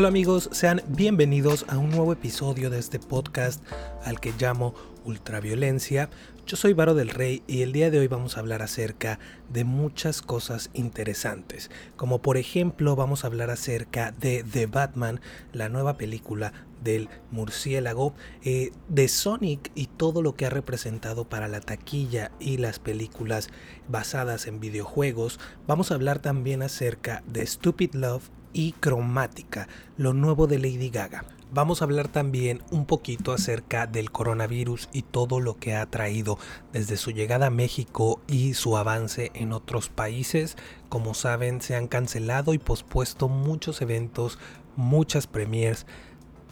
Hola amigos, sean bienvenidos a un nuevo episodio de este podcast al que llamo Ultraviolencia. Yo soy Varo del Rey y el día de hoy vamos a hablar acerca de muchas cosas interesantes, como por ejemplo vamos a hablar acerca de The Batman, la nueva película del murciélago, eh, de Sonic y todo lo que ha representado para la taquilla y las películas basadas en videojuegos. Vamos a hablar también acerca de Stupid Love y cromática, lo nuevo de Lady Gaga. Vamos a hablar también un poquito acerca del coronavirus y todo lo que ha traído desde su llegada a México y su avance en otros países. Como saben, se han cancelado y pospuesto muchos eventos, muchas premiers.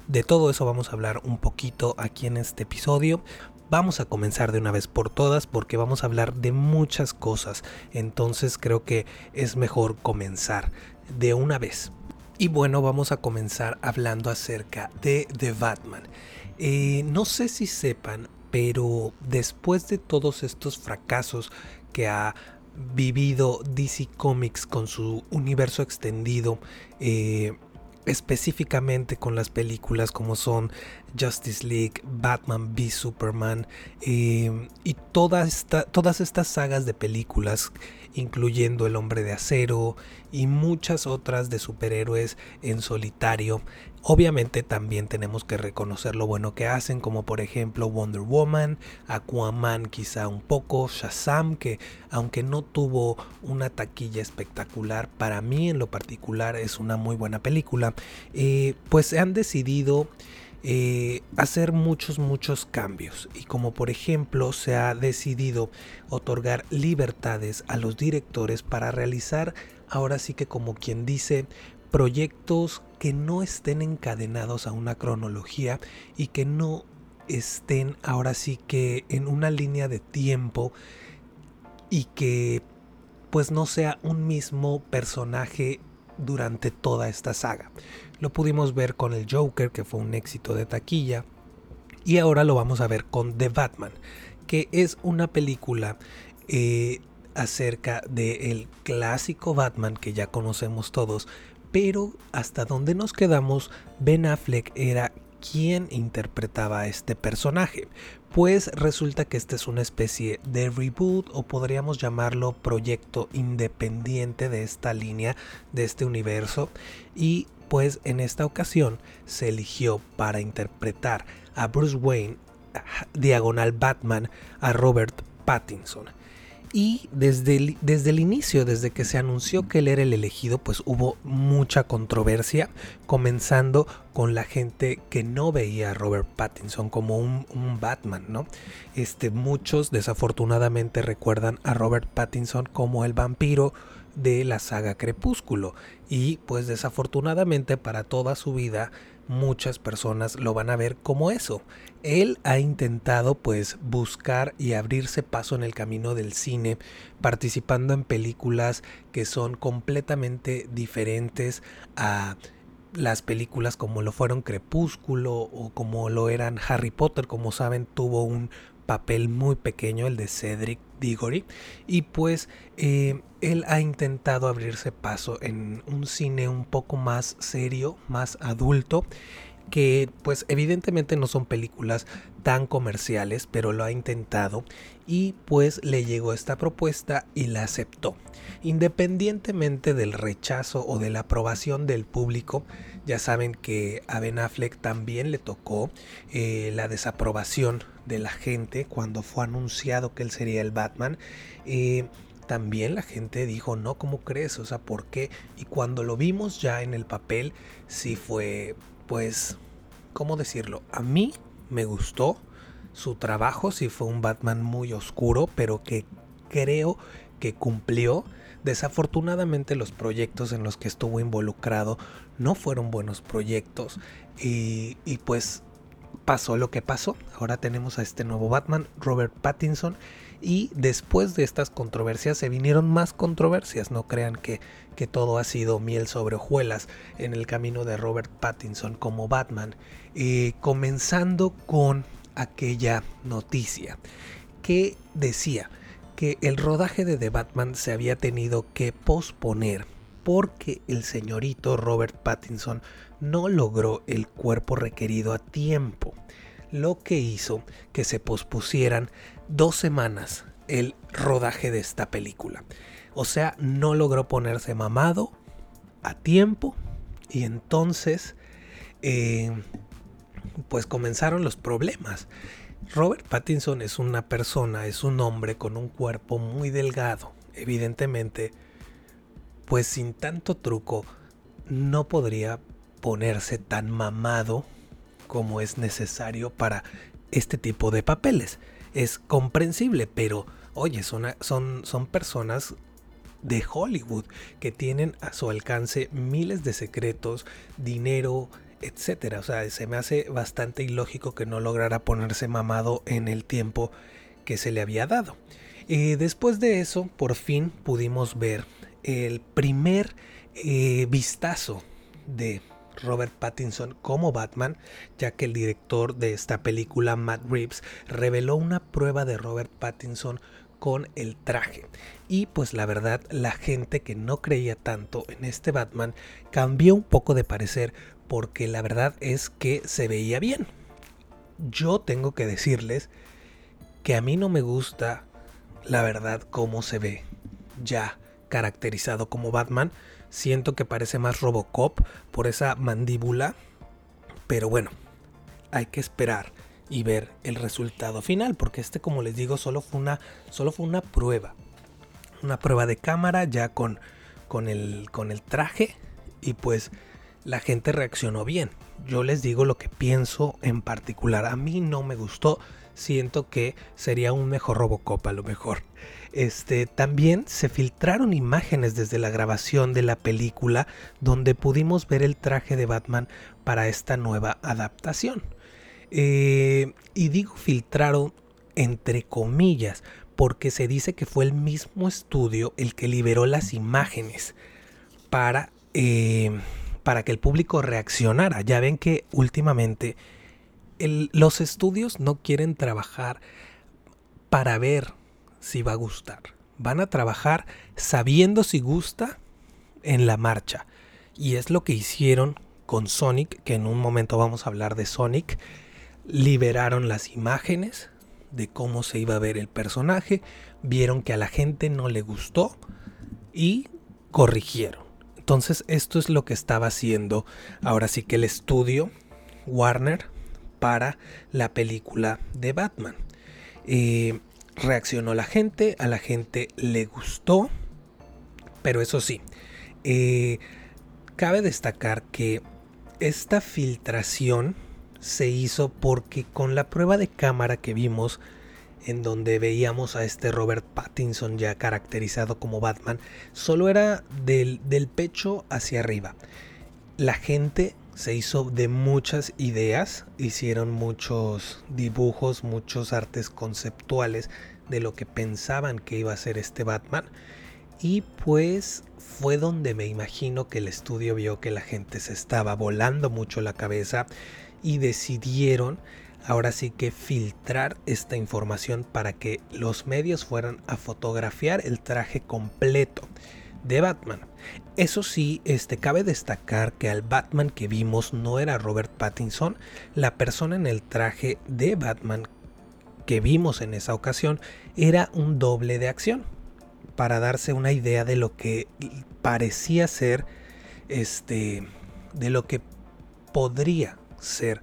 De todo eso vamos a hablar un poquito aquí en este episodio. Vamos a comenzar de una vez por todas porque vamos a hablar de muchas cosas. Entonces creo que es mejor comenzar de una vez. Y bueno, vamos a comenzar hablando acerca de The Batman. Eh, no sé si sepan, pero después de todos estos fracasos que ha vivido DC Comics con su universo extendido, eh, específicamente con las películas como son Justice League, Batman v Superman eh, y todas estas sagas de películas incluyendo El hombre de acero y muchas otras de superhéroes en solitario. Obviamente también tenemos que reconocer lo bueno que hacen, como por ejemplo Wonder Woman, Aquaman quizá un poco, Shazam, que aunque no tuvo una taquilla espectacular, para mí en lo particular es una muy buena película, eh, pues se han decidido eh, hacer muchos, muchos cambios. Y como por ejemplo se ha decidido otorgar libertades a los directores para realizar, ahora sí que como quien dice, proyectos que no estén encadenados a una cronología y que no estén ahora sí que en una línea de tiempo y que pues no sea un mismo personaje durante toda esta saga. Lo pudimos ver con el Joker, que fue un éxito de taquilla, y ahora lo vamos a ver con The Batman, que es una película eh, acerca del clásico Batman que ya conocemos todos, pero hasta donde nos quedamos, Ben Affleck era quien interpretaba a este personaje. Pues resulta que esta es una especie de reboot o podríamos llamarlo proyecto independiente de esta línea, de este universo. Y pues en esta ocasión se eligió para interpretar a Bruce Wayne, diagonal Batman, a Robert Pattinson. Y desde el, desde el inicio, desde que se anunció que él era el elegido, pues hubo mucha controversia, comenzando con la gente que no veía a Robert Pattinson como un, un, Batman, ¿no? Este, muchos desafortunadamente recuerdan a Robert Pattinson como el vampiro de la saga Crepúsculo y pues desafortunadamente para toda su vida muchas personas lo van a ver como eso. Él ha intentado pues buscar y abrirse paso en el camino del cine, participando en películas que son completamente diferentes a las películas como lo fueron Crepúsculo o como lo eran Harry Potter, como saben tuvo un papel muy pequeño, el de Cedric Diggory, y pues eh, él ha intentado abrirse paso en un cine un poco más serio, más adulto, que pues evidentemente no son películas tan comerciales, pero lo ha intentado y pues le llegó esta propuesta y la aceptó. Independientemente del rechazo o de la aprobación del público, ya saben que a Ben Affleck también le tocó eh, la desaprobación de la gente cuando fue anunciado que él sería el Batman. Eh, también la gente dijo, no, ¿cómo crees? O sea, ¿por qué? Y cuando lo vimos ya en el papel, sí fue, pues, ¿cómo decirlo? A mí me gustó su trabajo, sí fue un Batman muy oscuro, pero que creo que cumplió. Desafortunadamente los proyectos en los que estuvo involucrado no fueron buenos proyectos y, y pues pasó lo que pasó. Ahora tenemos a este nuevo Batman, Robert Pattinson, y después de estas controversias se vinieron más controversias. No crean que, que todo ha sido miel sobre hojuelas en el camino de Robert Pattinson como Batman. Eh, comenzando con aquella noticia que decía que el rodaje de The Batman se había tenido que posponer porque el señorito Robert Pattinson no logró el cuerpo requerido a tiempo, lo que hizo que se pospusieran dos semanas el rodaje de esta película. O sea, no logró ponerse mamado a tiempo y entonces eh, pues comenzaron los problemas. Robert Pattinson es una persona, es un hombre con un cuerpo muy delgado. Evidentemente, pues sin tanto truco, no podría ponerse tan mamado como es necesario para este tipo de papeles. Es comprensible, pero oye, son, son, son personas de Hollywood que tienen a su alcance miles de secretos, dinero, etcétera. O sea, se me hace bastante ilógico que no lograra ponerse mamado en el tiempo que se le había dado. y después de eso, por fin pudimos ver el primer eh, vistazo de Robert Pattinson como Batman, ya que el director de esta película, Matt Reeves, reveló una prueba de Robert Pattinson con el traje. Y pues la verdad, la gente que no creía tanto en este Batman cambió un poco de parecer porque la verdad es que se veía bien. Yo tengo que decirles que a mí no me gusta la verdad cómo se ve ya caracterizado como Batman. Siento que parece más Robocop por esa mandíbula. Pero bueno, hay que esperar y ver el resultado final, porque este, como les digo, solo fue una, solo fue una prueba. Una prueba de cámara ya con, con, el, con el traje y pues la gente reaccionó bien. Yo les digo lo que pienso en particular. A mí no me gustó. Siento que sería un mejor Robocop a lo mejor. Este, también se filtraron imágenes desde la grabación de la película donde pudimos ver el traje de Batman para esta nueva adaptación. Eh, y digo filtraron entre comillas porque se dice que fue el mismo estudio el que liberó las imágenes para eh, para que el público reaccionara. Ya ven que últimamente los estudios no quieren trabajar para ver si va a gustar. Van a trabajar sabiendo si gusta en la marcha. Y es lo que hicieron con Sonic, que en un momento vamos a hablar de Sonic. Liberaron las imágenes de cómo se iba a ver el personaje, vieron que a la gente no le gustó y corrigieron. Entonces esto es lo que estaba haciendo ahora sí que el estudio Warner para la película de Batman. Eh, reaccionó la gente, a la gente le gustó, pero eso sí, eh, cabe destacar que esta filtración se hizo porque con la prueba de cámara que vimos en donde veíamos a este Robert Pattinson ya caracterizado como Batman, solo era del, pecho hacia arriba. La gente se hizo de muchas ideas, hicieron muchos dibujos, muchos artes conceptuales de lo que pensaban que iba a ser este Batman. Y pues fue donde me imagino que el estudio vio que la gente se estaba volando mucho la cabeza y decidieron ahora sí que filtrar esta información para que los medios fueran a fotografiar el traje completo de Batman. Eso sí, este cabe destacar que al Batman que vimos no era Robert Pattinson, la persona en el traje de Batman que vimos en esa ocasión era un doble de acción para darse una idea de lo que parecía ser este de lo que podría ser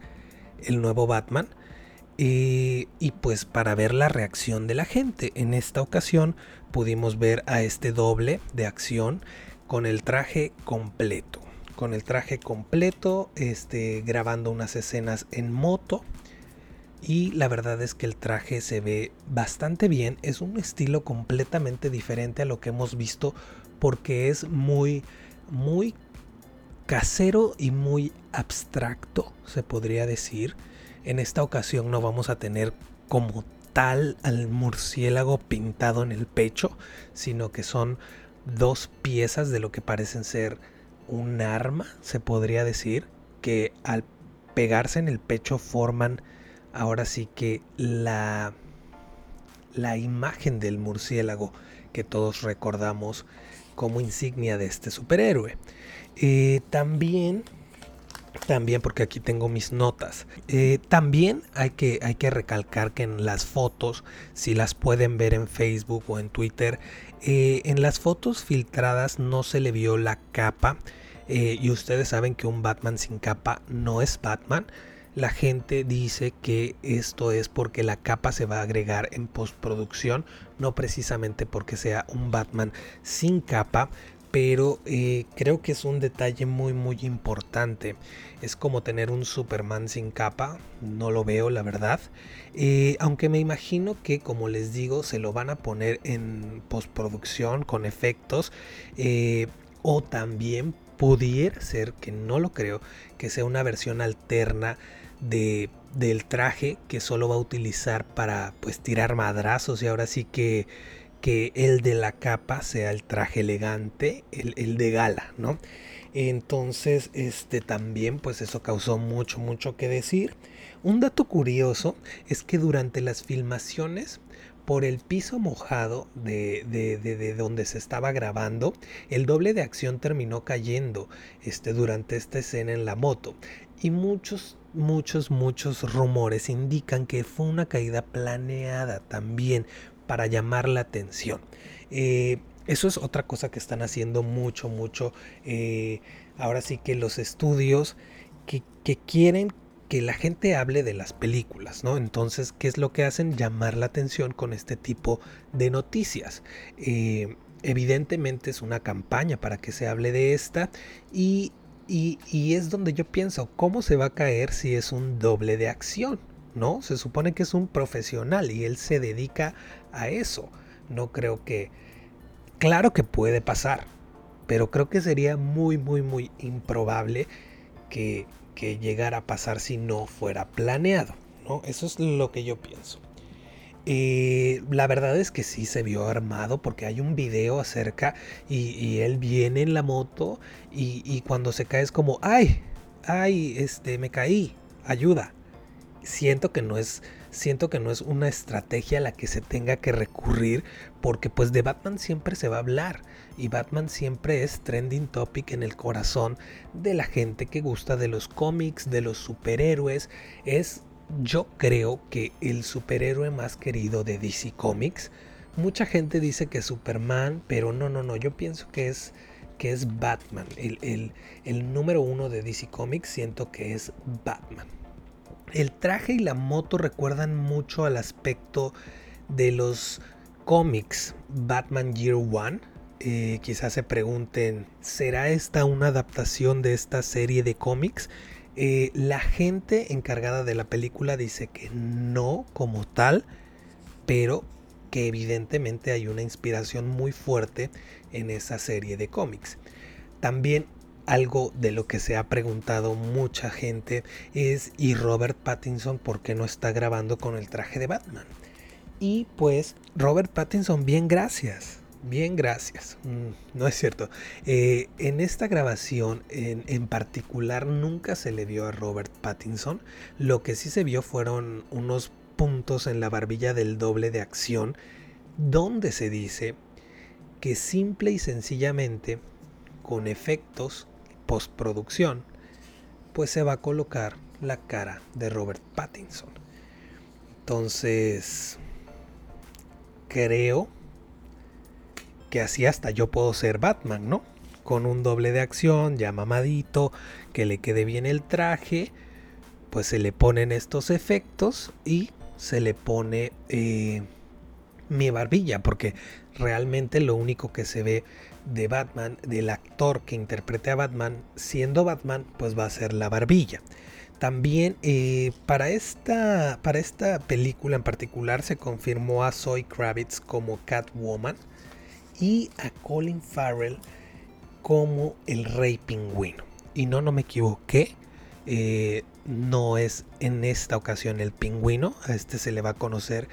el nuevo Batman. y pues para ver la reacción de la gente. En esta ocasión pudimos ver a este doble de acción con el traje completo. Con el traje completo, este, grabando unas escenas en moto. Y la verdad es que el traje se ve bastante bien. Es un estilo completamente diferente a lo que hemos visto porque es muy, muy casero y muy abstracto, se podría decir. En esta ocasión no vamos a tener como tal al murciélago pintado en el pecho, sino que son dos piezas de lo que parecen ser un arma, se podría decir, que al pegarse en el pecho forman ahora sí que la la imagen del murciélago que todos recordamos como insignia de este superhéroe. Eh, también también porque aquí tengo mis notas. Eh, también hay que, hay que recalcar que en las fotos, si las pueden ver en Facebook o en Twitter, eh, en las fotos filtradas no se le vio la capa. Eh, y ustedes saben que un Batman sin capa no es Batman. La gente dice que esto es porque la capa se va a agregar en postproducción, no precisamente porque sea un Batman sin capa, pero eh, creo que es un detalle muy muy importante. Es como tener un Superman sin capa, no lo veo la verdad. Eh, aunque me imagino que como les digo se lo van a poner en postproducción con efectos eh, o también pudiera ser, que no lo creo, que sea una versión alterna de, del traje que solo va a utilizar para pues tirar madrazos y ahora sí que que el de la capa sea el traje elegante, el, de gala, ¿no? Entonces, este también, pues eso causó mucho, mucho que decir. Un dato curioso es que durante las filmaciones, por el piso mojado de, de, de, donde se estaba grabando, el doble de acción terminó cayendo este, durante esta escena en la moto. Y muchos, muchos, muchos rumores indican que fue una caída planeada también para llamar la atención. Eh, eso es otra cosa que están haciendo mucho, mucho. Eh, ahora sí que los estudios que, quieren que la gente hable de las películas, ¿no? Entonces, ¿qué es lo que hacen? Llamar la atención con este tipo de noticias. Eh, evidentemente es una campaña para que se hable de esta y, y es donde yo pienso, ¿cómo se va a caer si es un doble de acción? ¿no? Se supone que es un profesional y él se dedica a eso. No creo que... Claro que puede pasar, pero creo que sería muy, muy, muy improbable que, que llegara a pasar si no fuera planeado, ¿no? Eso es lo que yo pienso. Eh, la verdad es que sí se vio armado porque hay un video acerca y, él viene en la moto y, y, cuando se cae es como, ay, ay, este, me caí, ayuda siento que no es siento que no es una estrategia a la que se tenga que recurrir porque pues de Batman siempre se va a hablar y Batman siempre es trending topic en el corazón de la gente que gusta de los cómics, de los superhéroes, es yo creo que el superhéroe más querido de DC Comics. Mucha gente dice que es Superman, pero no, no, no, yo pienso que es que es Batman. El, el, el número uno de DC Comics siento que es Batman. El traje y la moto recuerdan mucho al aspecto de los cómics Batman Year One. Eh, quizás se pregunten, ¿será esta una adaptación de esta serie de cómics? Eh, la gente encargada de la película dice que no como tal, pero que evidentemente hay una inspiración muy fuerte en esa serie de cómics. También algo de lo que se ha preguntado mucha gente es ¿y Robert Pattinson por qué no está grabando con el traje de Batman? Y pues Robert Pattinson, bien gracias. Bien, gracias. Mm, no es cierto. Eh, en esta grabación en, en, particular nunca se le vio a Robert Pattinson. Lo que sí se vio fueron unos puntos en la barbilla del doble de acción donde se dice que simple y sencillamente con efectos postproducción, pues se va a colocar la cara de Robert Pattinson. Entonces, creo que así hasta yo puedo ser Batman, ¿no? Con un doble de acción, ya mamadito, que le quede bien el traje, pues se le ponen estos efectos y se le pone eh, mi barbilla, porque realmente lo único que se ve de Batman, del actor que interprete a Batman, siendo Batman, pues va a ser la barbilla. También eh, para, esta, para esta película en particular se confirmó a Zoe Kravitz como Catwoman y a Colin Farrell como el Rey Pingüino. Y no, no me equivoqué. Eh, no es en esta ocasión el pingüino, a este se le va a conocer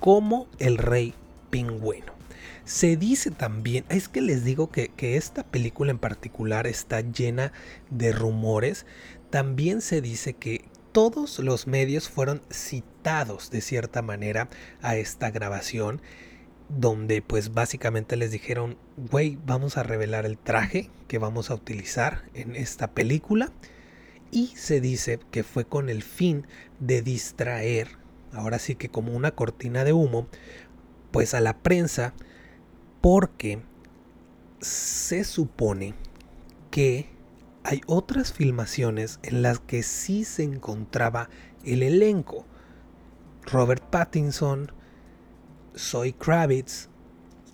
como el Rey Pingüino. Se dice también, es que les digo que, esta película en particular está llena de rumores. También se dice que todos los medios fueron citados de cierta manera a esta grabación donde pues básicamente les dijeron, güey, vamos a revelar el traje que vamos a utilizar en esta película. Y se dice que fue con el fin de distraer, ahora sí que como una cortina de humo, pues a la prensa, porque se supone que hay otras filmaciones en las que sí se encontraba el elenco. Robert Pattinson, Zoe Kravitz,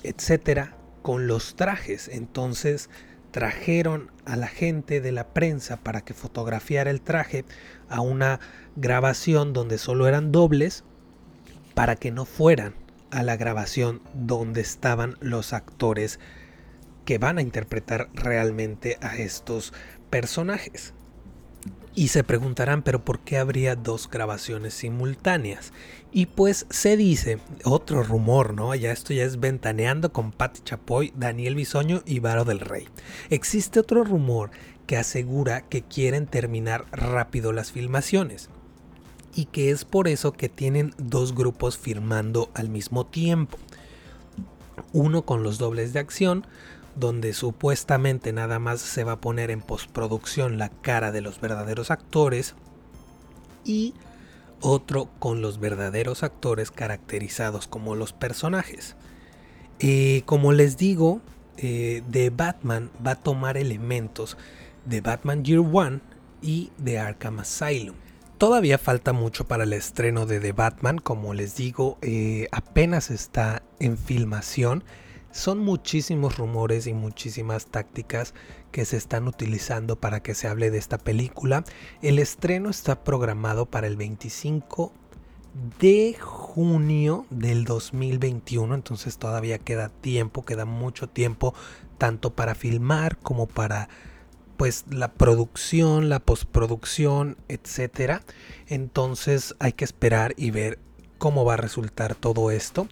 etcétera, con los trajes. Entonces trajeron a la gente de la prensa para que fotografiara el traje a una grabación donde solo eran dobles para que no fueran a la grabación donde estaban los actores que van a interpretar realmente a estos personajes. Y se preguntarán, pero ¿por qué habría dos grabaciones simultáneas? Y pues se dice, otro rumor, ¿no? Ya esto ya es ventaneando con Patti Chapoy, Daniel Bisoño y Varo del Rey. Existe otro rumor que asegura que quieren terminar rápido las filmaciones. Y que es por eso que tienen dos grupos firmando al mismo tiempo. Uno con los dobles de acción, donde supuestamente nada más se va a poner en postproducción la cara de los verdaderos actores y otro con los verdaderos actores caracterizados como los personajes. Como les digo, eh, de Batman va a tomar elementos de Batman Year One y de Arkham Asylum. Todavía falta mucho para el estreno de The Batman, como les digo, eh, apenas está en filmación son muchísimos rumores y muchísimas tácticas que se están utilizando para que se hable de esta película. El estreno está programado para el 25 de junio del 2021, entonces todavía queda tiempo, queda mucho tiempo tanto para filmar como para pues la producción, la postproducción, etcétera. Entonces hay que esperar y ver cómo va a resultar todo esto.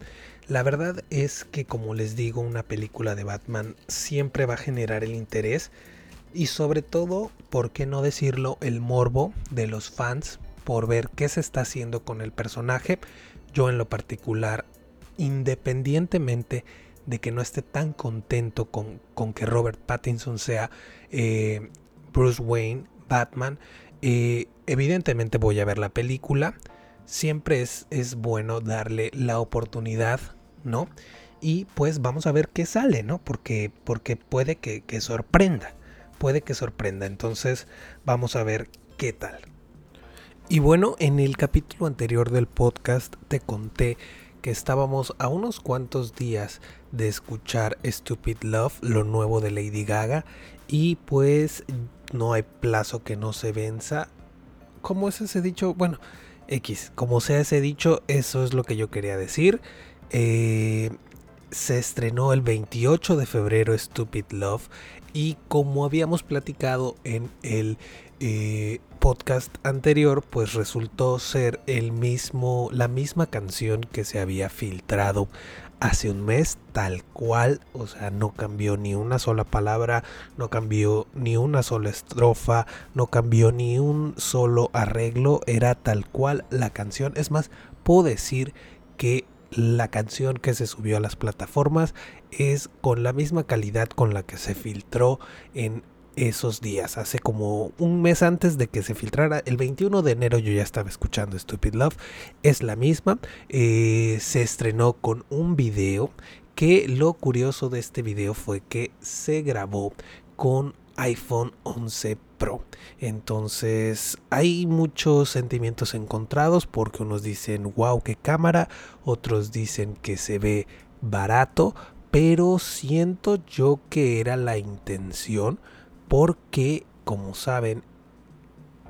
La verdad es que como les digo, una película de Batman siempre va a generar el interés y sobre todo, ¿por qué no decirlo?, el morbo de los fans por ver qué se está haciendo con el personaje. Yo en lo particular, independientemente de que no esté tan contento con, que Robert Pattinson sea eh, Bruce Wayne, Batman, eh, evidentemente voy a ver la película. Siempre es, es bueno darle la oportunidad ¿no? Y pues vamos a ver qué sale, ¿no? Porque, porque puede que, que sorprenda, puede que sorprenda. Entonces vamos a ver qué tal. Y bueno, en el capítulo anterior del podcast te conté que estábamos a unos cuantos días de escuchar Stupid Love, lo nuevo de Lady Gaga, y pues no hay plazo que no se venza. ¿Cómo es ese dicho? Bueno, X, como sea ese dicho, eso es lo que yo quería decir. Eh, se estrenó el 28 de febrero Stupid Love y como habíamos platicado en el eh, podcast anterior, pues resultó ser el mismo, la misma canción que se había filtrado hace un mes, tal cual, o sea, no cambió ni una sola palabra, no cambió ni una sola estrofa, no cambió ni un solo arreglo, era tal cual la canción. Es más, puedo decir que la canción que se subió a las plataformas es con la misma calidad con la que se filtró en esos días. Hace como un mes antes de que se filtrara, el 21 de enero yo ya estaba escuchando Stupid Love. Es la misma. Eh, se estrenó con un video que lo curioso de este video fue que se grabó con iPhone 11 Pro. Entonces hay muchos sentimientos encontrados porque unos dicen wow qué cámara, otros dicen que se ve barato, pero siento yo que era la intención porque como saben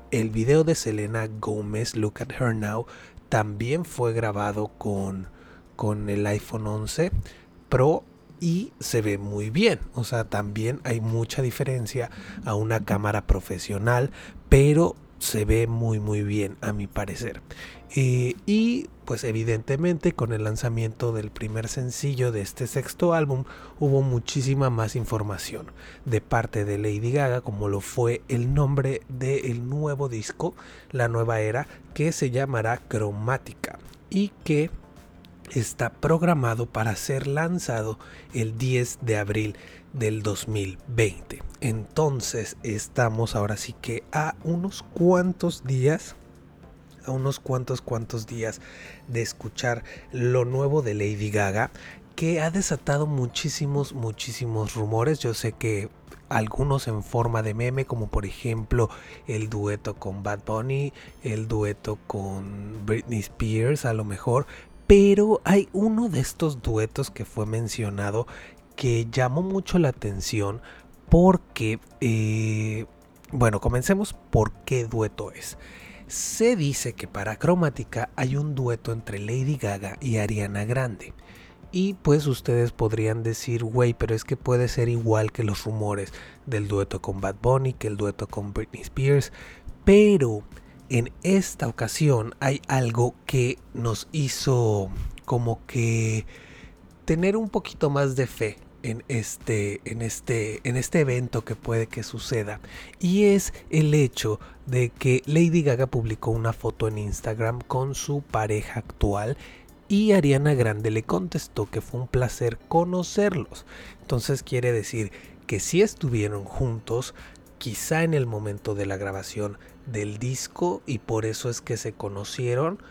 el video de Selena Gómez Look at Her Now también fue grabado con, con el iPhone 11 Pro y se ve muy bien. O sea, también hay mucha diferencia a una cámara profesional, pero se ve muy muy bien a mi parecer. Eh, y pues evidentemente con el lanzamiento del primer sencillo de este sexto álbum hubo muchísima más información de parte de Lady Gaga como lo fue el nombre del nuevo disco, la nueva era que se llamará Cromática y que está programado para ser lanzado el 10 de abril del 2020. Entonces estamos ahora sí que a unos cuantos días, a unos cuantos cuantos días de escuchar lo nuevo de Lady Gaga que ha desatado muchísimos, muchísimos rumores. Yo sé que algunos en forma de meme, como por ejemplo el dueto con Bad Bunny, el dueto con Britney Spears a lo mejor, pero hay uno de estos duetos que fue mencionado que llamó mucho la atención porque, eh, bueno, comencemos por qué dueto es. Se dice que para Cromática hay un dueto entre Lady Gaga y Ariana Grande. Y pues ustedes podrían decir, güey, pero es que puede ser igual que los rumores del dueto con Bad Bunny, que el dueto con Britney Spears. Pero en esta ocasión hay algo que nos hizo como que tener un poquito más de fe en este, en este, en este evento que puede que suceda. Y es el hecho de que Lady Gaga publicó una foto en Instagram con su pareja actual y Ariana Grande le contestó que fue un placer conocerlos. Entonces quiere decir que si estuvieron juntos, quizá en el momento de la grabación del disco y por eso es que se conocieron,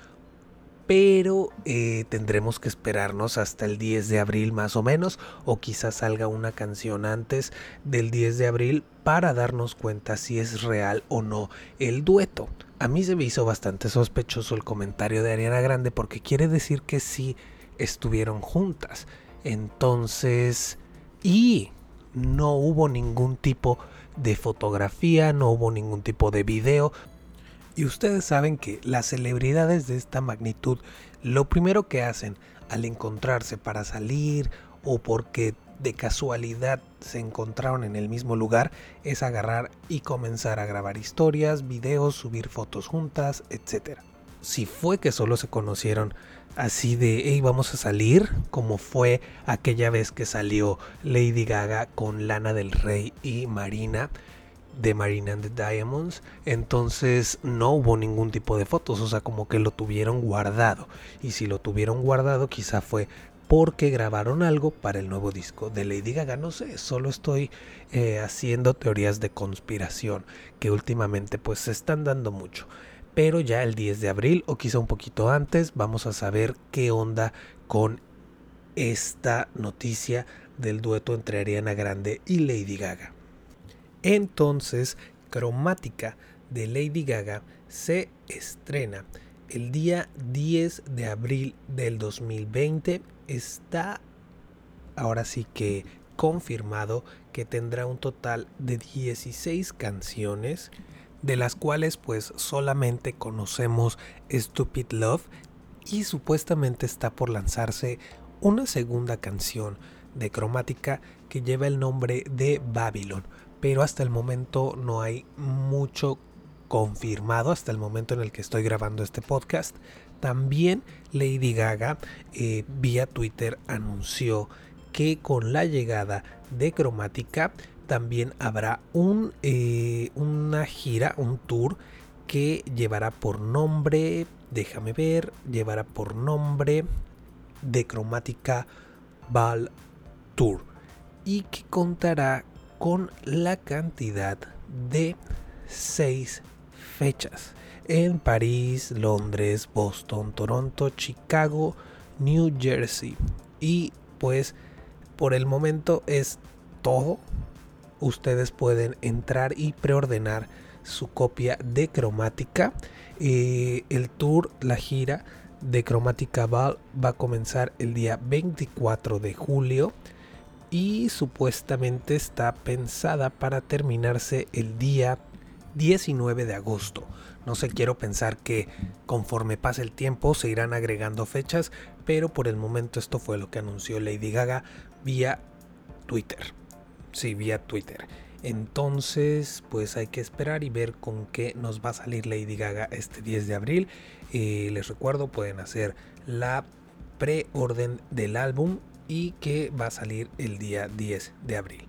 pero eh, tendremos que esperarnos hasta el 10 de abril más o menos, o quizás salga una canción antes del 10 de abril para darnos cuenta si es real o no el dueto. A mí se me hizo bastante sospechoso el comentario de Ariana Grande porque quiere decir que sí estuvieron juntas. Entonces, y no hubo ningún tipo de fotografía, no hubo ningún tipo de video. Y ustedes saben que las celebridades de esta magnitud, lo primero que hacen al encontrarse para salir o porque de casualidad se encontraron en el mismo lugar es agarrar y comenzar a grabar historias, videos, subir fotos juntas, etc. Si fue que solo se conocieron así de, hey, vamos a salir, como fue aquella vez que salió Lady Gaga con Lana del Rey y Marina de Marina and the Diamonds, entonces no hubo ningún tipo de fotos, o sea, como que lo tuvieron guardado. Y si lo tuvieron guardado, quizá fue porque grabaron algo para el nuevo disco de Lady Gaga. No sé, solo estoy eh, haciendo teorías de conspiración que últimamente pues se están dando mucho. Pero ya el 10 de abril o quizá un poquito antes vamos a saber qué onda con esta noticia del dueto entre Ariana Grande y Lady Gaga. Entonces, Cromática de Lady Gaga se estrena el día 10 de abril del 2020 está ahora sí que confirmado que tendrá un total de 16 canciones, de las cuales pues solamente conocemos Stupid Love y supuestamente está por lanzarse una segunda canción de cromática que lleva el nombre de Babylon, pero hasta el momento no hay mucho confirmado hasta el momento en el que estoy grabando este podcast. También Lady Gaga eh, vía Twitter anunció que con la llegada de Cromática también habrá un, eh, una gira, un tour que llevará por nombre, déjame ver, llevará por nombre de Cromática Ball Tour y que contará con la cantidad de seis fechas en París, Londres, Boston, Toronto, Chicago, New Jersey. Y pues por el momento es todo. Ustedes pueden entrar y preordenar su copia de cromática. Eh, el tour, la gira de cromática Ball va a comenzar el día 24 de julio y supuestamente está pensada para terminarse el día 19 de agosto. No sé, quiero pensar que conforme pase el tiempo se irán agregando fechas, pero por el momento esto fue lo que anunció Lady Gaga vía Twitter. Sí, vía Twitter. Entonces, pues hay que esperar y ver con qué nos va a salir Lady Gaga este 10 de abril. Eh, les recuerdo, pueden hacer la preorden del álbum y que va a salir el día 10 de abril.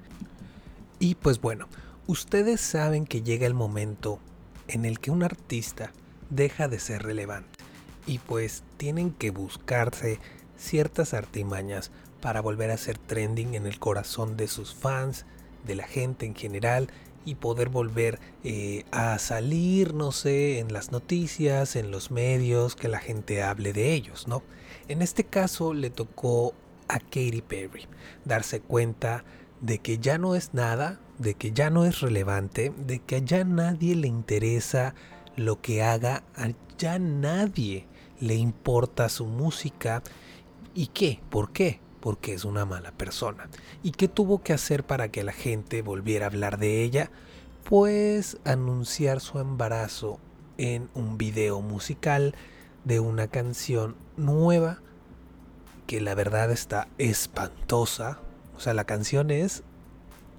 Y pues bueno, Ustedes saben que llega el momento en el que un artista deja de ser relevante y pues tienen que buscarse ciertas artimañas para volver a ser trending en el corazón de sus fans, de la gente en general y poder volver eh, a salir, no sé, en las noticias, en los medios, que la gente hable de ellos, ¿no? En este caso le tocó a Katy Perry darse cuenta de que ya no es nada, de que ya no es relevante, de que ya nadie le interesa lo que haga, ya nadie le importa su música. ¿Y qué? ¿Por qué? Porque es una mala persona. ¿Y qué tuvo que hacer para que la gente volviera a hablar de ella? Pues anunciar su embarazo en un video musical de una canción nueva que la verdad está espantosa. O sea, la canción es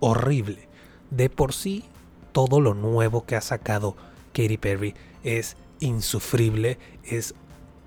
horrible. De por sí, todo lo nuevo que ha sacado Katy Perry es insufrible, es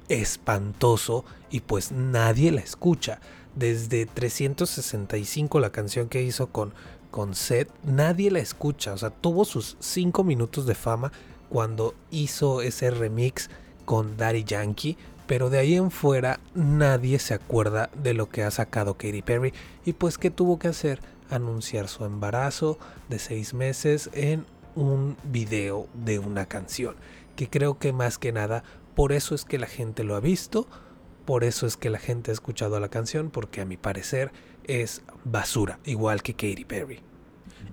espantoso y pues nadie la escucha. Desde 365 la canción que hizo con, con Seth, nadie la escucha. O sea, tuvo sus 5 minutos de fama cuando hizo ese remix con Daddy Yankee. Pero de ahí en fuera nadie se acuerda de lo que ha sacado Katy Perry. Y pues ¿qué tuvo que hacer? Anunciar su embarazo de 6 meses en un video de una canción. Que creo que más que nada por eso es que la gente lo ha visto, por eso es que la gente ha escuchado la canción, porque a mi parecer es basura, igual que Katy Perry.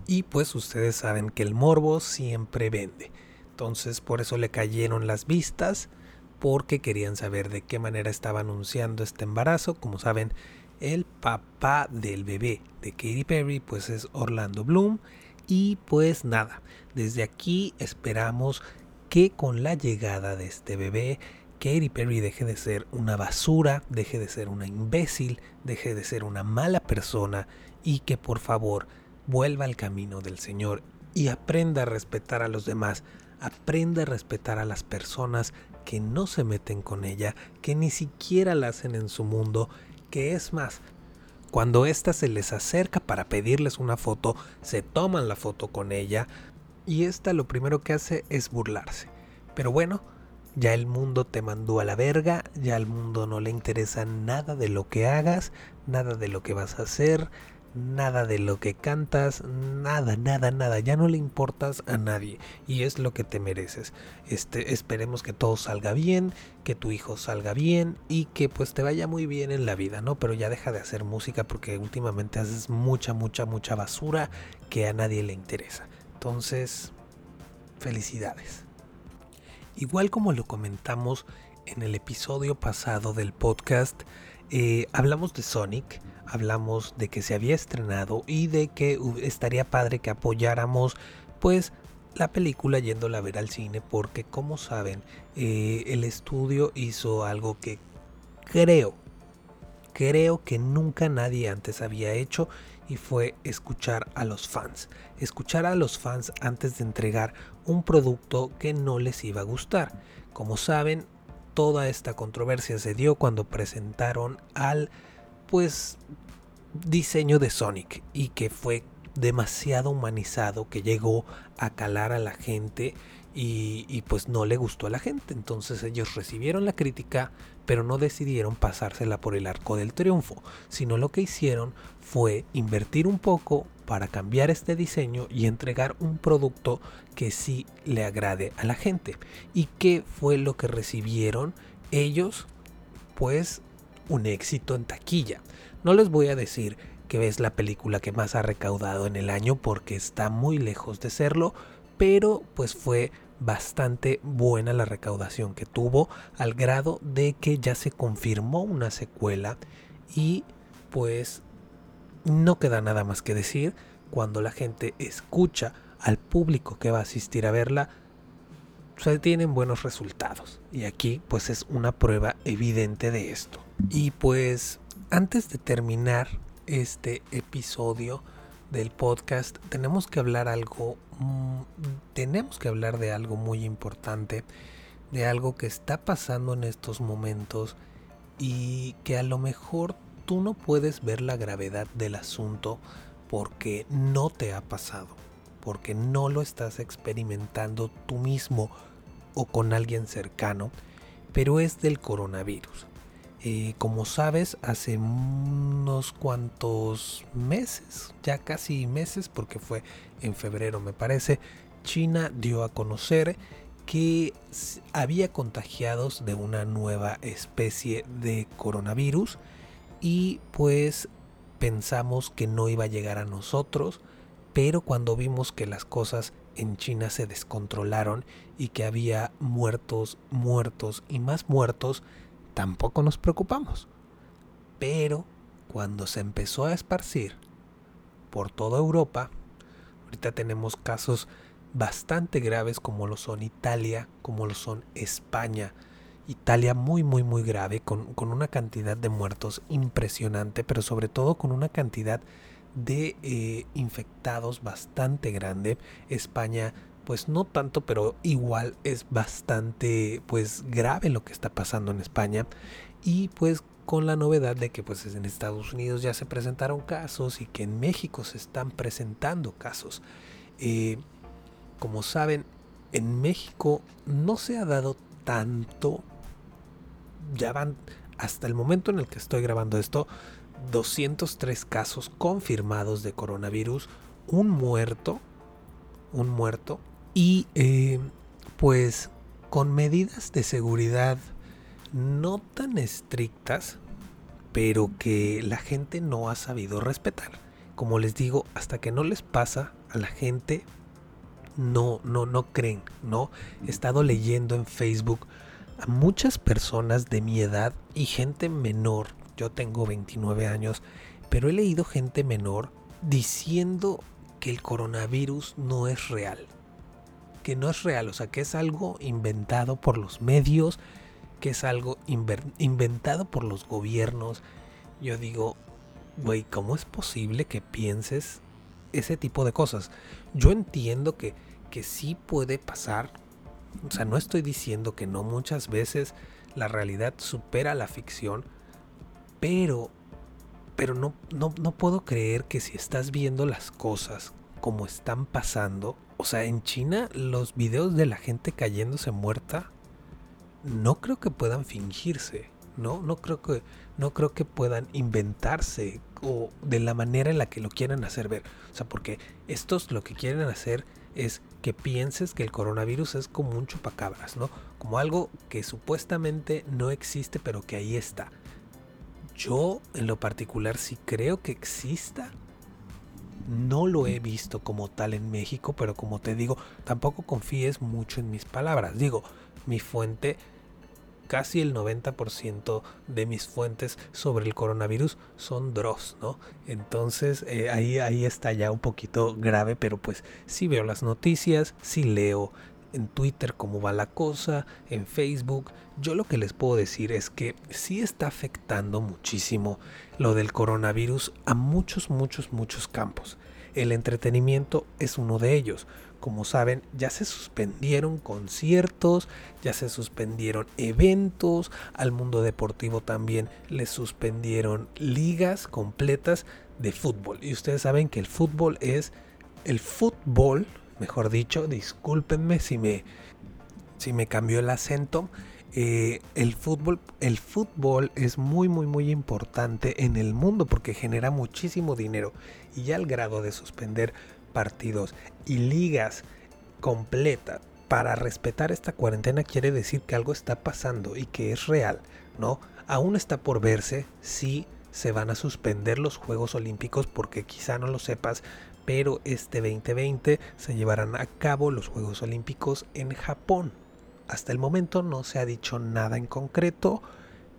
Y pues ustedes saben que el morbo siempre vende. Entonces por eso le cayeron las vistas, porque querían saber de qué manera estaba anunciando este embarazo. Como saben, el papá del bebé de Katy Perry pues es Orlando Bloom. Y pues nada, desde aquí esperamos que con la llegada de este bebé, Katy Perry deje de ser una basura, deje de ser una imbécil, deje de ser una mala persona y que por favor vuelva al camino del Señor y aprenda a respetar a los demás, aprenda a respetar a las personas que no se meten con ella, que ni siquiera la hacen en su mundo, que es más, cuando ésta se les acerca para pedirles una foto, se toman la foto con ella, y esta lo primero que hace es burlarse. Pero bueno, ya el mundo te mandó a la verga, ya al mundo no le interesa nada de lo que hagas, nada de lo que vas a hacer, nada de lo que cantas, nada, nada, nada, ya no le importas a nadie y es lo que te mereces. Este, esperemos que todo salga bien, que tu hijo salga bien y que pues te vaya muy bien en la vida, ¿no? Pero ya deja de hacer música porque últimamente haces mucha, mucha, mucha basura que a nadie le interesa. Entonces, felicidades. Igual como lo comentamos en el episodio pasado del podcast, eh, hablamos de Sonic, hablamos de que se había estrenado y de que estaría padre que apoyáramos pues la película yéndola a ver al cine porque como saben eh, el estudio hizo algo que creo creo que nunca nadie antes había hecho y fue escuchar a los fans. Escuchar a los fans antes de entregar un producto que no les iba a gustar. Como saben, toda esta controversia se dio cuando presentaron al pues diseño de Sonic y que fue demasiado humanizado que llegó a calar a la gente y, pues no le gustó a la gente. Entonces ellos recibieron la crítica, pero no decidieron pasársela por el arco del triunfo, sino lo que hicieron fue invertir un poco para cambiar este diseño y entregar un producto que sí le agrade a la gente. ¿Y qué fue lo que recibieron ellos? Pues un éxito en taquilla. No les voy a decir que es la película que más ha recaudado en el año porque está muy lejos de serlo, pero pues fue bastante buena la recaudación que tuvo al grado de que ya se confirmó una secuela y pues no queda nada más que decir. Cuando la gente escucha al público que va a asistir a verla se tienen buenos resultados. Y aquí pues es una prueba evidente de esto y pues antes de terminar este episodio del podcast tenemos que hablar algo mm, tenemos que hablar de algo muy importante de algo que está pasando en estos momentos y que a lo mejor tú no puedes ver la gravedad del asunto porque no te ha pasado porque no lo estás experimentando tú mismo o con alguien cercano pero es del coronavirus Eh, como sabes, hace unos cuantos meses, ya casi meses, porque fue en febrero me parece, China dio a conocer que había contagiados de una nueva especie de coronavirus y pues pensamos que no iba a llegar a nosotros, pero cuando vimos que las cosas en China se descontrolaron y que había muertos, muertos y más muertos, tampoco nos preocupamos. Pero cuando se empezó a esparcir por toda Europa, ahorita tenemos casos bastante graves como lo son Italia, como lo son España. Italia muy muy muy grave, con, con una cantidad de muertos impresionante, pero sobre todo con una cantidad de eh, infectados bastante grande. España pues no tanto, pero igual es bastante pues grave lo que está pasando en España y pues con la novedad de que pues en Estados Unidos ya se presentaron casos y que en México se están presentando casos. Eh, como saben, en México no se ha dado tanto, ya van hasta el momento en el que estoy grabando esto, 203 casos confirmados de coronavirus, un muerto, un muerto, y eh, pues con medidas de seguridad no tan estrictas, pero que la gente no ha sabido respetar. Como les digo, hasta que no les pasa a la gente, no, no, no creen, ¿no? He estado leyendo en Facebook a muchas personas de mi edad y gente menor yo tengo 29 años, pero he leído gente menor diciendo que el coronavirus no es real. Que no es real, o sea, que es algo inventado por los medios, que es algo inventado por los gobiernos. Yo digo, güey, ¿cómo es posible que pienses ese tipo de cosas? Yo entiendo que, que sí puede pasar. O sea, no estoy diciendo que no muchas veces la realidad supera la ficción, pero, pero no, no, no puedo creer que si estás viendo las cosas como están pasando, o sea, en China los videos de la gente cayéndose muerta, no creo que puedan fingirse, ¿no? No creo que, no creo que puedan inventarse o de la manera en la que lo quieren hacer ver. O sea, porque estos lo que quieren hacer es que pienses que el coronavirus es como un chupacabras, ¿no? Como algo que supuestamente no existe, pero que ahí está. Yo en lo particular sí creo que exista. No lo he visto como tal en México, pero como te digo, tampoco confíes mucho en mis palabras. Digo, mi fuente, casi el 90% de mis fuentes sobre el coronavirus son Dross, ¿no? Entonces eh, ahí, ahí está ya un poquito grave, pero pues sí veo las noticias, sí leo en Twitter cómo va la cosa, en Facebook. Yo lo que les puedo decir es que sí está afectando muchísimo lo del coronavirus a muchos, muchos, muchos campos. El entretenimiento es uno de ellos. Como saben, ya se suspendieron conciertos, ya se suspendieron eventos, al mundo deportivo también les suspendieron ligas completas de fútbol. Y ustedes saben que el fútbol es el fútbol, mejor dicho, discúlpenme si me, si me cambió el acento. Eh, el fútbol el fútbol es muy muy muy importante en el mundo porque genera muchísimo dinero y ya al grado de suspender partidos y ligas completas para respetar esta cuarentena quiere decir que algo está pasando y que es real, ¿no? Aún está por verse si se van a suspender los Juegos Olímpicos porque quizá no lo sepas, pero este 2020 se llevarán a cabo los Juegos Olímpicos en Japón. Hasta el momento no se ha dicho nada en concreto,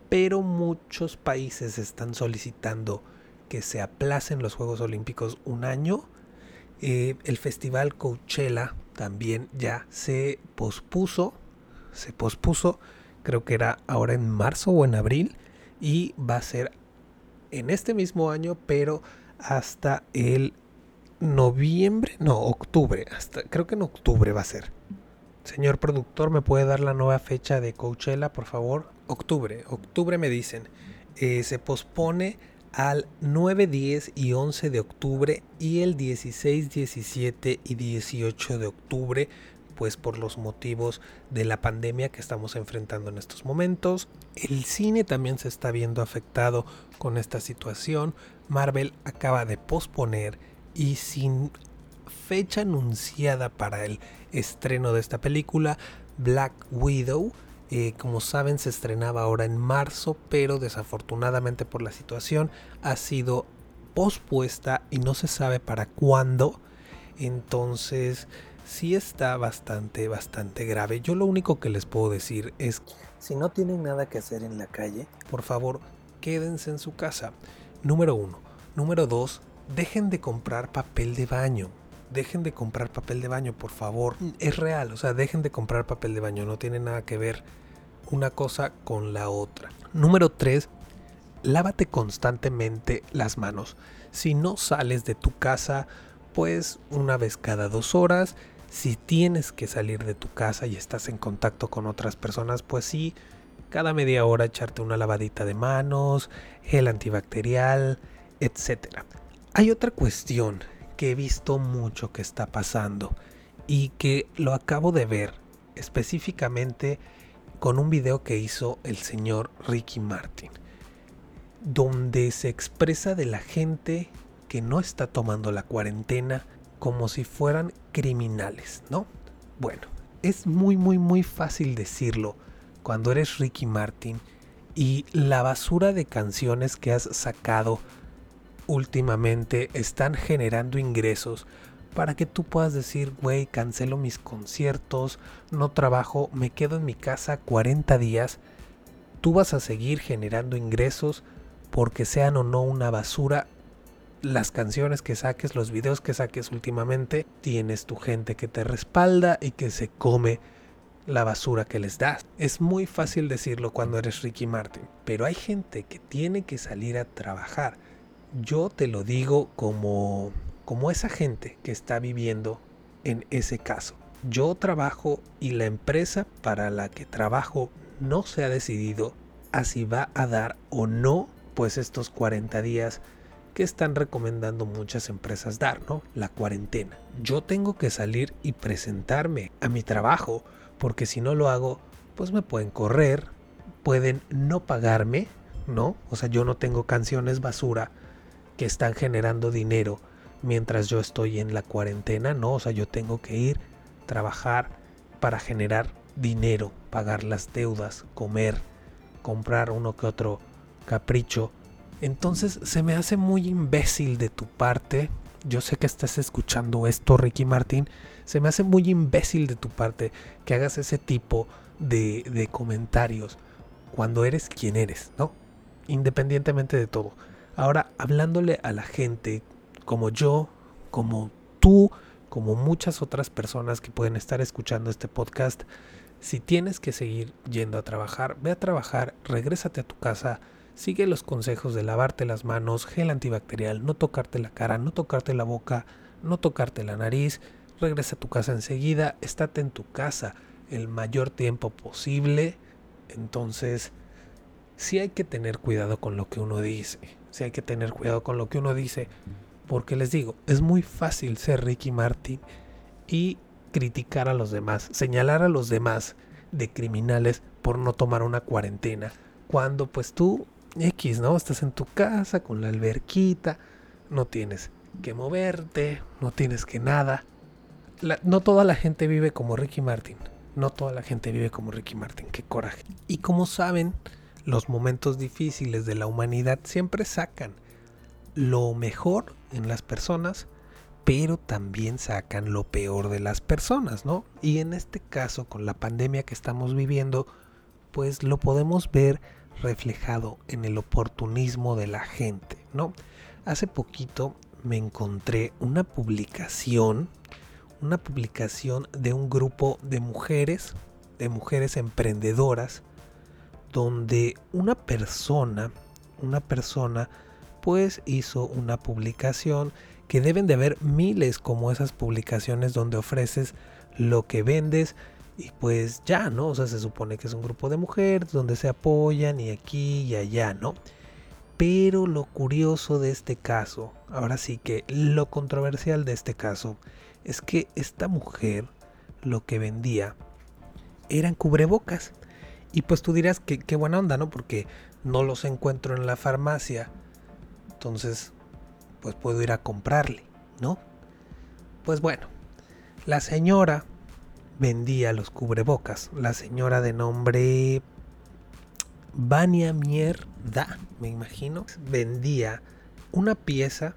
pero muchos países están solicitando que se aplacen los Juegos Olímpicos un año. Eh, el festival Coachella también ya se pospuso, se pospuso, creo que era ahora en marzo o en abril, y va a ser en este mismo año, pero hasta el noviembre, no, octubre, hasta creo que en octubre va a ser. Señor productor, ¿me puede dar la nueva fecha de Coachella, por favor? Octubre, octubre me dicen. Eh, se pospone al 9, 10 y 11 de octubre y el 16, 17 y 18 de octubre pues por los motivos de la pandemia que estamos enfrentando en estos momentos. El cine también se está viendo afectado con esta situación. Marvel acaba de posponer y sin fecha anunciada para el estreno de esta película, Black Widow, eh, como saben se estrenaba ahora en marzo, pero desafortunadamente por la situación ha sido pospuesta y no se sabe para cuándo. Entonces sí está bastante, bastante grave. Yo lo único que les puedo decir es, si no tienen nada que hacer en la calle, por favor, quédense en su casa. Número uno. Número dos, dejen de comprar papel de baño. Dejen de comprar papel de baño, por favor. Es real, o sea, dejen de comprar papel de baño. No tiene nada que ver una cosa con la otra. Número tres, lávate constantemente las manos. Si no sales de tu casa, pues una vez cada dos horas, si tienes que salir de tu casa y estás en contacto con otras personas, pues sí, cada media hora echarte una lavadita de manos, gel antibacterial, etc. Hay otra cuestión que he visto mucho que está pasando y que lo acabo de ver específicamente con un video que hizo el señor Ricky Martin, donde se expresa de la gente que no está tomando la cuarentena como si fueran criminales, ¿no? Bueno, es muy, muy, muy fácil decirlo cuando eres Ricky Martin y la basura de canciones que has sacado últimamente están generando ingresos para que tú puedas decir, güey, cancelo mis conciertos, no trabajo, me quedo en mi casa 40 días, tú vas a seguir generando ingresos porque sean o no una basura las canciones que saques, los videos que saques últimamente, tienes tu gente que te respalda y que se come la basura que les das. Es muy fácil decirlo cuando eres Ricky Martin, pero hay gente que tiene que salir a trabajar. Yo te lo digo como como esa gente que está viviendo en ese caso. Yo trabajo y la empresa para la que trabajo no se ha decidido a si va a dar o no pues estos 40 días que están recomendando muchas empresas dar, ¿no? La cuarentena. Yo tengo que salir y presentarme a mi trabajo, porque si no lo hago, pues me pueden correr, pueden no pagarme, ¿no? O sea, yo no tengo canciones basura que están generando dinero mientras yo estoy en la cuarentena, ¿no? O sea, yo tengo que ir, trabajar para generar dinero, pagar las deudas, comer, comprar uno que otro capricho entonces se me hace muy imbécil de tu parte. Yo sé que estás escuchando esto, Ricky Martín. Se me hace muy imbécil de tu parte que hagas ese tipo de, de comentarios cuando eres quien eres, ¿no? Independientemente de todo. Ahora, hablándole a la gente como yo, como tú, como muchas otras personas que pueden estar escuchando este podcast, si tienes que seguir yendo a trabajar, ve a trabajar, regrésate a tu casa, Sigue los consejos de lavarte las manos, gel antibacterial, no tocarte la cara, no tocarte la boca, no tocarte la nariz. Regresa a tu casa enseguida, estate en tu casa el mayor tiempo posible. Entonces, sí hay que tener cuidado con lo que uno dice. Sí hay que tener cuidado con lo que uno dice. Porque les digo, es muy fácil ser Ricky Martin y criticar a los demás, señalar a los demás de criminales por no tomar una cuarentena. Cuando pues tú X, ¿no? Estás en tu casa con la alberquita, no tienes que moverte, no tienes que nada. no toda la gente vive como Ricky Martin. No toda la gente vive como Ricky Martin. Qué coraje. Y como saben, los momentos difíciles de la humanidad siempre sacan lo mejor en las personas, pero también sacan lo peor de las personas, ¿no? Y en este caso, con la pandemia que estamos viviendo, pues lo podemos ver reflejado en el oportunismo de la gente, ¿no? Hace poquito me encontré una publicación, una publicación de un grupo de mujeres, de mujeres emprendedoras, donde una persona, una persona, pues hizo una publicación que deben de haber miles como esas publicaciones donde ofreces lo que vendes y pues ya, ¿no? O sea, se supone que es un grupo de mujeres donde se apoyan y aquí y allá, ¿no? Pero lo curioso de este caso, ahora sí que lo controversial de este caso, es que esta mujer lo que vendía eran cubrebocas. Y pues tú dirás que qué buena onda, ¿no? Porque no los encuentro en la farmacia. Entonces, pues puedo ir a comprarle, ¿no? Pues bueno, la señora vendía los cubrebocas. La señora de nombre Vania Mierda, me imagino, vendía una pieza,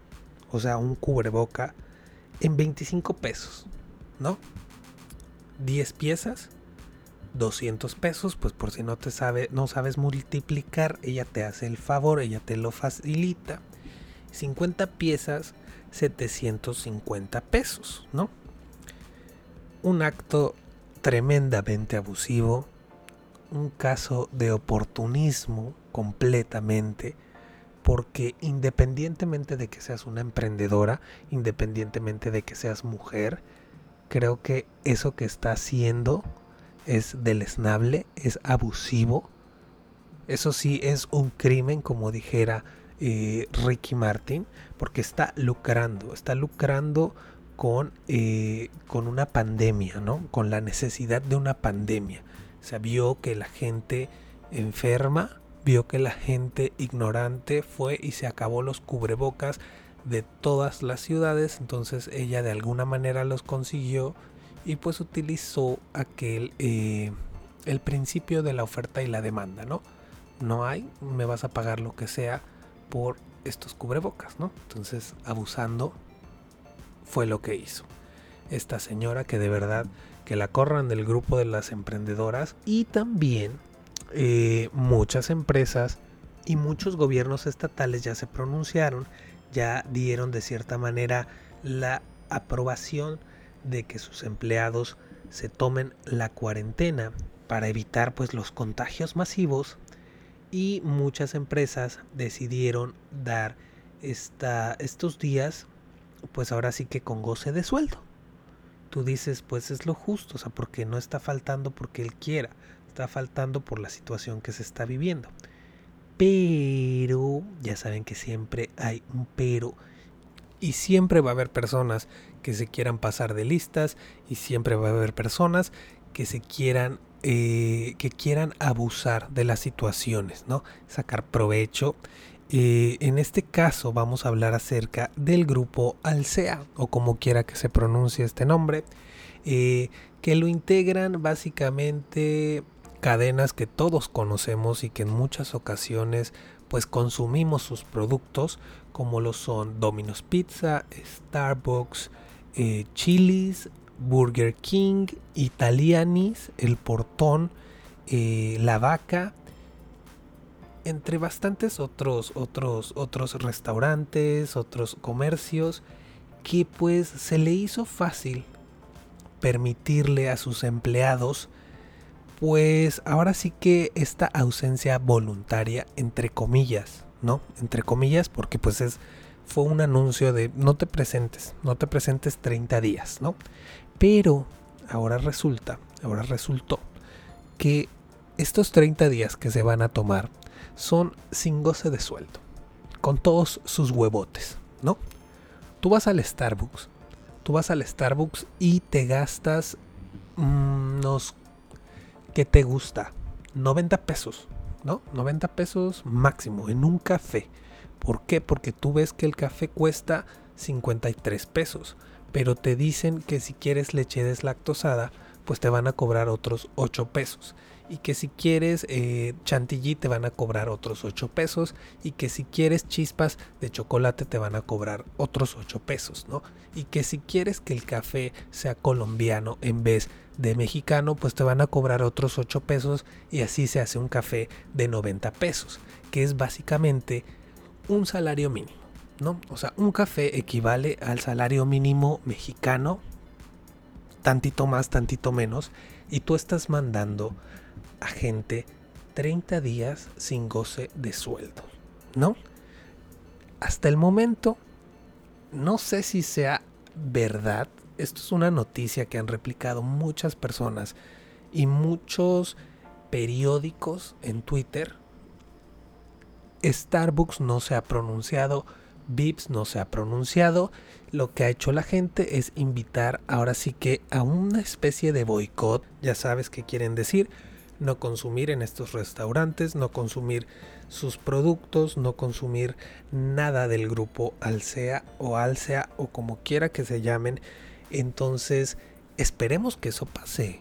o sea, un cubreboca, en 25 pesos, ¿no? 10 piezas, 200 pesos, pues por si no te sabe, no sabes multiplicar, ella te hace el favor, ella te lo facilita. 50 piezas, 750 pesos, ¿no? Un acto tremendamente abusivo, un caso de oportunismo completamente, porque independientemente de que seas una emprendedora, independientemente de que seas mujer, creo que eso que está haciendo es deleznable, es abusivo. Eso sí es un crimen, como dijera eh, Ricky Martin, porque está lucrando, está lucrando con, eh, con una pandemia, ¿no? Con la necesidad de una pandemia. O sea, vio que la gente enferma, vio que la gente ignorante fue y se acabó los cubrebocas de todas las ciudades, entonces ella de alguna manera los consiguió y pues utilizó aquel eh, el principio de la oferta y la demanda, ¿no? No hay, me vas a pagar lo que sea por estos cubrebocas, ¿no? Entonces, abusando fue lo que hizo. Esta señora que de verdad que la corran del grupo de las emprendedoras y también eh, muchas empresas y muchos gobiernos estatales ya se pronunciaron, ya dieron de cierta manera la aprobación de que sus empleados se tomen la cuarentena para evitar pues los contagios masivos y muchas empresas decidieron dar esta, estos días pues ahora sí que con goce de sueldo. Tú dices pues es lo justo, o sea, porque no está faltando porque él quiera, está faltando por la situación que se está viviendo. Pero ya saben que siempre hay un pero y siempre va a haber personas que se quieran pasar de listas y siempre va a haber personas que se quieran eh, que quieran abusar de las situaciones, ¿no? Sacar provecho. Eh, en este caso vamos a hablar acerca del grupo Alsea, o como quiera que se pronuncie este nombre, eh, que lo integran básicamente cadenas que todos conocemos y que en muchas ocasiones pues consumimos sus productos, como lo son Domino's Pizza, Starbucks, eh, Chili's, Burger King, Italianis, El Portón, eh, La Vaca, entre bastantes otros, otros, otros restaurantes, otros comercios, que pues se le hizo fácil permitirle a sus empleados, pues ahora sí que esta ausencia voluntaria, entre comillas, ¿no? Entre comillas, porque pues es fue un anuncio de no te presentes, no te presentes 30 días, ¿no? Pero ahora resulta, ahora resultó que estos 30 días que se van a tomar son sin goce de sueldo, con todos sus huevotes, ¿no? Tú vas al Starbucks, tú vas al Starbucks y te gastas unos que te gusta, 90 pesos, ¿no? 90 pesos máximo en un café. ¿Por qué? Porque tú ves que el café cuesta 53 pesos, pero te dicen que si quieres leche deslactosada, pues te van a cobrar otros 8 pesos. Y que si quieres eh, chantilly te van a cobrar otros 8 pesos. Y que si quieres chispas de chocolate te van a cobrar otros 8 pesos, ¿no? Y que si quieres que el café sea colombiano en vez de mexicano, pues te van a cobrar otros 8 pesos. Y así se hace un café de 90 pesos. Que es básicamente un salario mínimo, ¿no? O sea, un café equivale al salario mínimo mexicano, tantito más, tantito menos, y tú estás mandando a gente 30 días sin goce de sueldo, ¿no? Hasta el momento, no sé si sea verdad, esto es una noticia que han replicado muchas personas y muchos periódicos en Twitter Starbucks no se ha pronunciado, Vips no se ha pronunciado. Lo que ha hecho la gente es invitar ahora sí que a una especie de boicot. Ya sabes qué quieren decir. No consumir en estos restaurantes, no consumir sus productos, no consumir nada del grupo Alsea o Alsea o como quiera que se llamen. Entonces, esperemos que eso pase.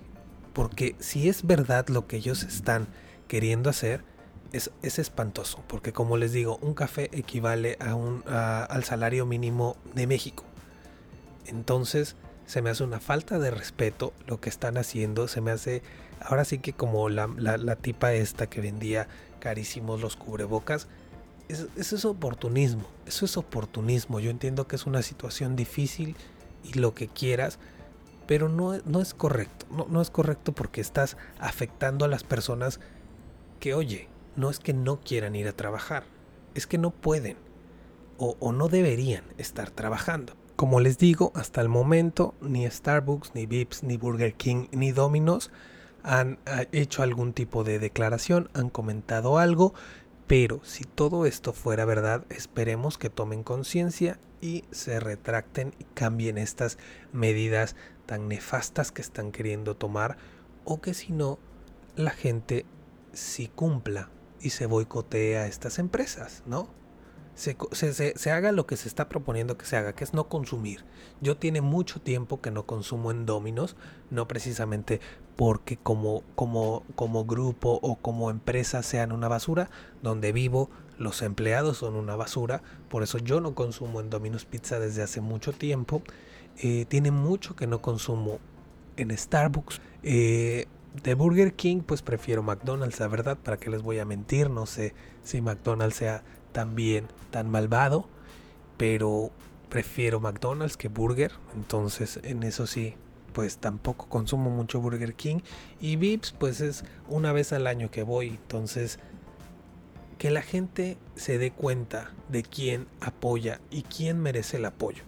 Porque si es verdad lo que ellos están queriendo hacer, es, espantoso. Porque como les digo, un café equivale a un, al salario mínimo de México. Entonces, se me hace una falta de respeto lo que están haciendo. Se me hace, ahora sí que como la, la, tipa esta que vendía carísimos los cubrebocas. Eso, es oportunismo. Eso es oportunismo. Yo entiendo que es una situación difícil y lo que quieras pero no, no es correcto. No, no, es correcto porque estás afectando a las personas que, oye, no es que no quieran ir a trabajar, es que no pueden o, no deberían estar trabajando. Como les digo, hasta el momento ni Starbucks, ni Vips, ni Burger King, ni Domino's han hecho algún tipo de declaración, han comentado algo, pero si todo esto fuera verdad, esperemos que tomen conciencia y se retracten y cambien estas medidas tan nefastas que están queriendo tomar o que si no, la gente si cumpla y se boicotee a estas empresas, ¿no? Se, se, haga lo que se está proponiendo que se haga, que es no consumir. Yo tiene mucho tiempo que no consumo en Dominos, no precisamente porque como, como, como grupo o como empresa sean una basura, donde vivo los empleados son una basura, por eso yo no consumo en Domino's Pizza desde hace mucho tiempo eh, tiene mucho que no consumo en Starbucks. Eh, de Burger King, pues prefiero McDonald's, la verdad, para qué les voy a mentir. No sé si McDonald's sea tan bien, tan malvado, pero prefiero McDonald's que Burger. Entonces, en eso sí, pues tampoco consumo mucho Burger King. Y Vips, pues es una vez al año que voy. Entonces, que la gente se dé cuenta de quién apoya y quién merece el apoyo.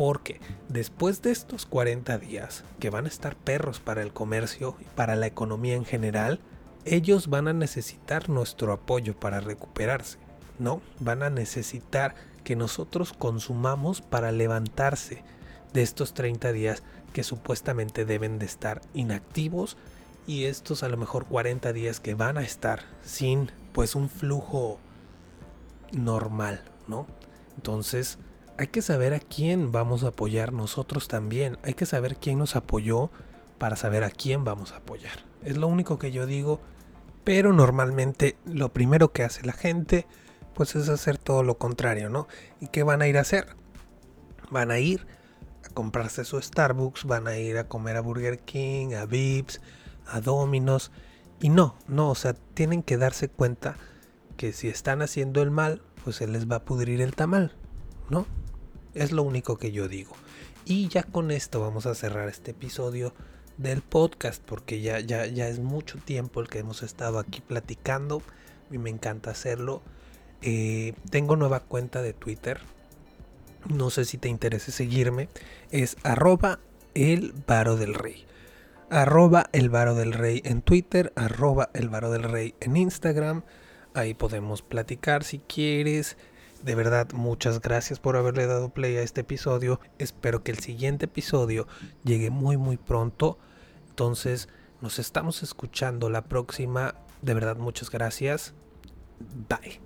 Porque después de estos 40 días, que van a estar perros para el comercio y para la economía en general, ellos van a necesitar nuestro apoyo para recuperarse, ¿no? Van a necesitar que nosotros consumamos para levantarse de estos 30 días que supuestamente deben de estar inactivos y estos a lo mejor 40 días que van a estar sin pues un flujo normal, ¿no? Entonces, hay que saber a quién vamos a apoyar nosotros también. Hay que saber quién nos apoyó para saber a quién vamos a apoyar. Es lo único que yo digo. Pero normalmente lo primero que hace la gente pues es hacer todo lo contrario, ¿no? ¿Y qué van a ir a hacer? Van a ir a comprarse su Starbucks, van a ir a comer a Burger King, a Vips, a Domino's. Y no, no, o sea, tienen que darse cuenta que si están haciendo el mal, pues se les va a pudrir el tamal, ¿no? Es lo único que yo digo. Y ya con esto vamos a cerrar este episodio del podcast porque ya, ya, ya es mucho tiempo el que hemos estado aquí platicando. y me encanta hacerlo. Eh, tengo nueva cuenta de Twitter. No sé si te interesa seguirme. Es arroba el del rey. Arroba el del rey en Twitter. Arroba el del rey en Instagram. Ahí podemos platicar si quieres. De verdad, muchas gracias por haberle dado play a este episodio. Espero que el siguiente episodio llegue muy muy pronto. Entonces, nos estamos escuchando la próxima. De verdad, muchas gracias. Bye.